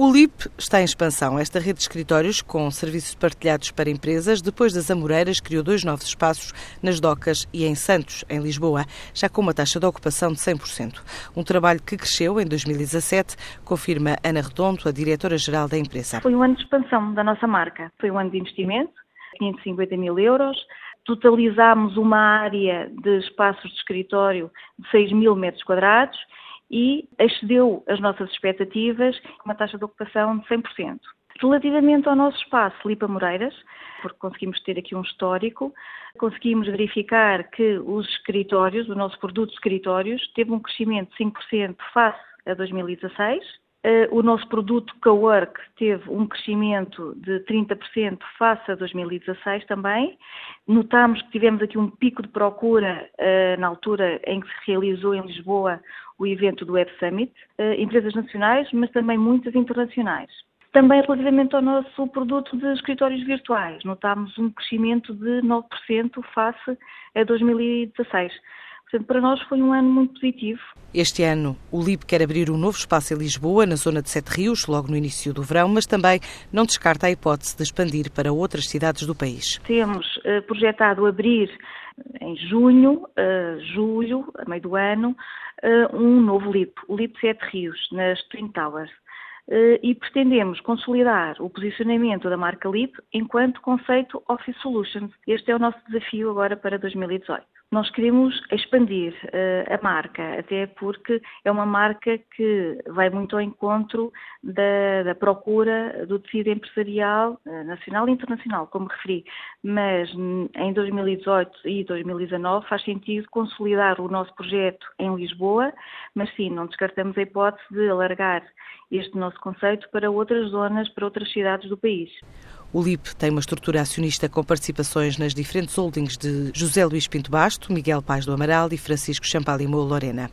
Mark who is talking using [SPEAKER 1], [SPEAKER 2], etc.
[SPEAKER 1] O LIP está em expansão. Esta rede de escritórios com serviços partilhados para empresas, depois das Amoreiras, criou dois novos espaços nas Docas e em Santos, em Lisboa, já com uma taxa de ocupação de 100%. Um trabalho que cresceu em 2017, confirma Ana Redondo, a diretora-geral da empresa.
[SPEAKER 2] Foi um ano de expansão da nossa marca. Foi um ano de investimento, 550 mil euros. Totalizámos uma área de espaços de escritório de 6 mil metros quadrados e excedeu as nossas expectativas uma taxa de ocupação de 100%. Relativamente ao nosso espaço Lipa Moreiras, porque conseguimos ter aqui um histórico, conseguimos verificar que os escritórios, o nosso produto de escritórios, teve um crescimento de 5% face a 2016 eh, o nosso produto Cowork teve um crescimento de 30% face a 2016 também. Notámos que tivemos aqui um pico de procura eh, na altura em que se realizou em Lisboa o evento do Web Summit, eh, empresas nacionais, mas também muitas internacionais. Também relativamente ao nosso produto de escritórios virtuais, notámos um crescimento de 9% face a 2016. Portanto, para nós foi um ano muito positivo.
[SPEAKER 1] Este ano, o LIB quer abrir um novo espaço em Lisboa, na zona de Sete Rios, logo no início do verão, mas também não descarta a hipótese de expandir para outras cidades do país.
[SPEAKER 2] Temos uh, projetado abrir em junho, uh, julho, a meio do ano, uh, um novo LIP, o LIP Sete Rios, nas Twin Towers. E pretendemos consolidar o posicionamento da marca LIP enquanto conceito Office Solutions. Este é o nosso desafio agora para 2018. Nós queremos expandir uh, a marca, até porque é uma marca que vai muito ao encontro da, da procura do tecido empresarial uh, nacional e internacional, como referi. Mas em 2018 e 2019 faz sentido consolidar o nosso projeto em Lisboa, mas sim, não descartamos a hipótese de alargar este nosso conceito para outras zonas, para outras cidades do país.
[SPEAKER 1] O LIP tem uma estrutura acionista com participações nas diferentes holdings de José Luís Pinto Basto, Miguel Paz do Amaral e Francisco Champalimou Lorena.